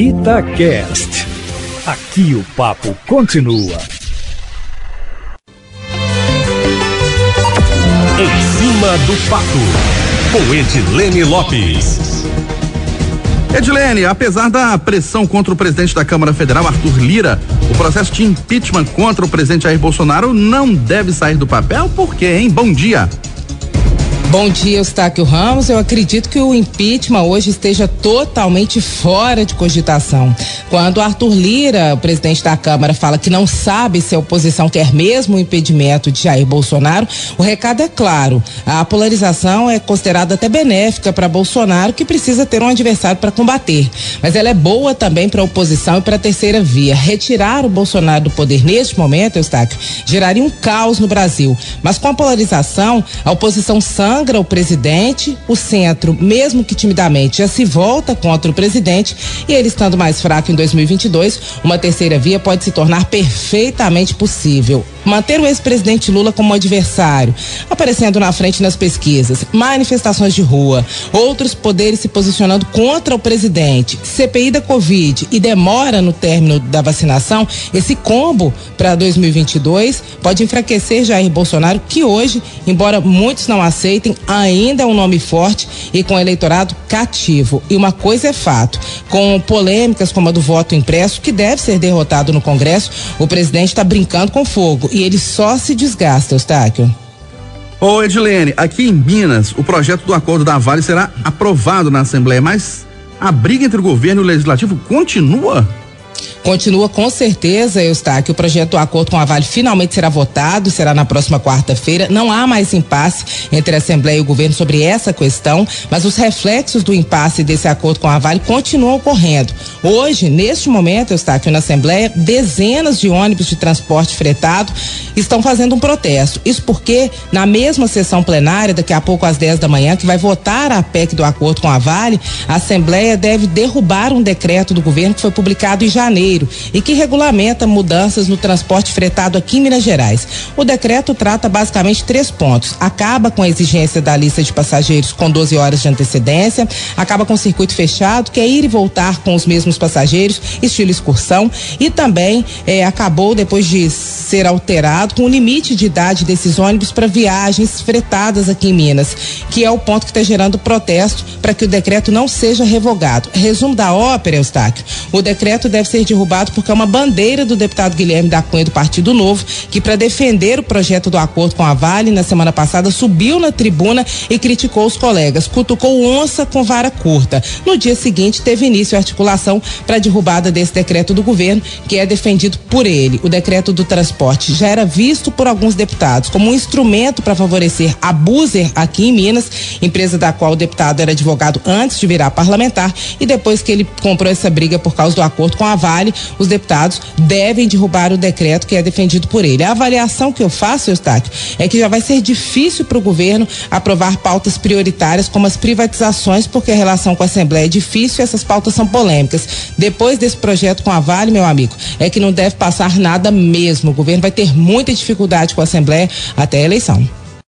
Itacast. Aqui o papo continua. Em cima do papo, com Edilene Lopes. Edilene, apesar da pressão contra o presidente da Câmara Federal, Arthur Lira, o processo de impeachment contra o presidente Jair Bolsonaro não deve sair do papel? Por quê, hein? Bom dia. Bom dia, Eustáquio Ramos. Eu acredito que o impeachment hoje esteja totalmente fora de cogitação. Quando Arthur Lira, presidente da Câmara, fala que não sabe se a oposição quer mesmo o impedimento de Jair Bolsonaro, o recado é claro. A polarização é considerada até benéfica para Bolsonaro, que precisa ter um adversário para combater. Mas ela é boa também para a oposição e para a terceira via. Retirar o Bolsonaro do poder neste momento, Eustáquio, geraria um caos no Brasil. Mas com a polarização, a oposição sangra sangra o presidente, o centro, mesmo que timidamente, já se volta contra o presidente. E ele estando mais fraco em 2022, uma terceira via pode se tornar perfeitamente possível manter o ex-presidente Lula como adversário, aparecendo na frente nas pesquisas, manifestações de rua, outros poderes se posicionando contra o presidente, CPI da Covid e demora no término da vacinação, esse combo para 2022 pode enfraquecer Jair Bolsonaro, que hoje, embora muitos não aceitem, ainda é um nome forte e com eleitorado cativo. E uma coisa é fato, com polêmicas como a do voto impresso, que deve ser derrotado no Congresso, o presidente está brincando com fogo e ele só se desgasta, Eustáquio. Ô Edilene, aqui em Minas, o projeto do acordo da Vale será aprovado na Assembleia, mas a briga entre o governo e o legislativo continua? Continua com certeza, Eustáquio, o projeto do acordo com a Vale finalmente será votado, será na próxima quarta-feira. Não há mais impasse entre a Assembleia e o governo sobre essa questão, mas os reflexos do impasse desse acordo com a Vale continuam ocorrendo. Hoje, neste momento, Eustáquio, na Assembleia, dezenas de ônibus de transporte fretado estão fazendo um protesto. Isso porque, na mesma sessão plenária, daqui a pouco às 10 da manhã, que vai votar a PEC do acordo com a Vale, a Assembleia deve derrubar um decreto do governo que foi publicado em janeiro Janeiro e que regulamenta mudanças no transporte fretado aqui em Minas Gerais. O decreto trata basicamente três pontos: acaba com a exigência da lista de passageiros com 12 horas de antecedência, acaba com o circuito fechado, que é ir e voltar com os mesmos passageiros, estilo excursão, e também eh, acabou, depois de ser alterado, com o limite de idade desses ônibus para viagens fretadas aqui em Minas, que é o ponto que está gerando protesto para que o decreto não seja revogado. Resumo da ópera, Eustáquio: o decreto deve ser derrubado derrubado porque é uma bandeira do deputado Guilherme da Cunha do Partido Novo, que para defender o projeto do acordo com a Vale na semana passada subiu na tribuna e criticou os colegas, cutucou onça com vara curta. No dia seguinte teve início a articulação para a derrubada desse decreto do governo, que é defendido por ele. O decreto do transporte já era visto por alguns deputados como um instrumento para favorecer a Buser aqui em Minas, empresa da qual o deputado era advogado antes de virar parlamentar e depois que ele comprou essa briga por causa do acordo com a Vale, os deputados devem derrubar o decreto que é defendido por ele. A avaliação que eu faço, Eustáquio, é que já vai ser difícil para o governo aprovar pautas prioritárias como as privatizações, porque a relação com a Assembleia é difícil e essas pautas são polêmicas. Depois desse projeto com a Vale, meu amigo, é que não deve passar nada mesmo. O governo vai ter muita dificuldade com a Assembleia até a eleição.